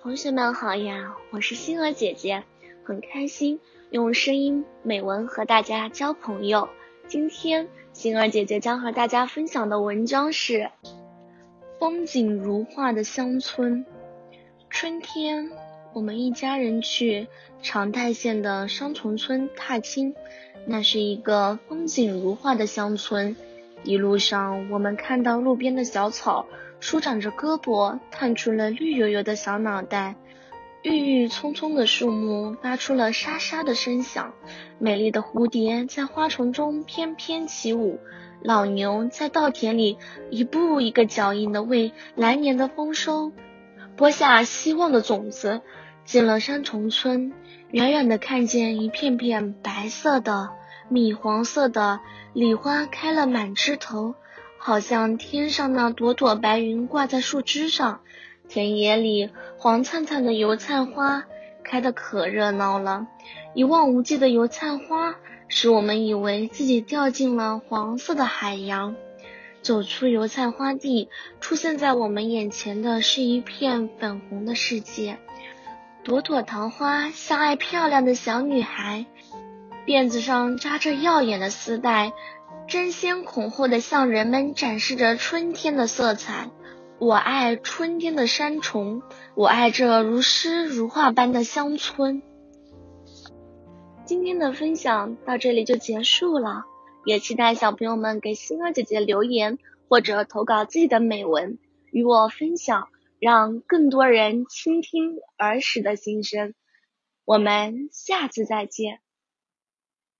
同学们好呀，我是星儿姐姐，很开心用声音美文和大家交朋友。今天星儿姐姐将和大家分享的文章是风景如画的乡村。春天，我们一家人去长泰县的双重村踏青，那是一个风景如画的乡村。一路上，我们看到路边的小草舒展着胳膊，探出了绿油油的小脑袋；郁郁葱葱的树木发出了沙沙的声响；美丽的蝴蝶在花丛中翩翩起舞；老牛在稻田里一步一个脚印的为来年的丰收播下希望的种子。进了山重村，远远的看见一片片白色的。米黄色的礼花开了满枝头，好像天上那朵朵白云挂在树枝上。田野里黄灿灿的油菜花开得可热闹了，一望无际的油菜花使我们以为自己掉进了黄色的海洋。走出油菜花地，出现在我们眼前的是一片粉红的世界，朵朵桃花像爱漂亮的小女孩。辫子上扎着耀眼的丝带，争先恐后的向人们展示着春天的色彩。我爱春天的山重，我爱这如诗如画般的乡村。今天的分享到这里就结束了，也期待小朋友们给星儿姐姐留言或者投稿自己的美文与我分享，让更多人倾听儿时的心声。我们下次再见。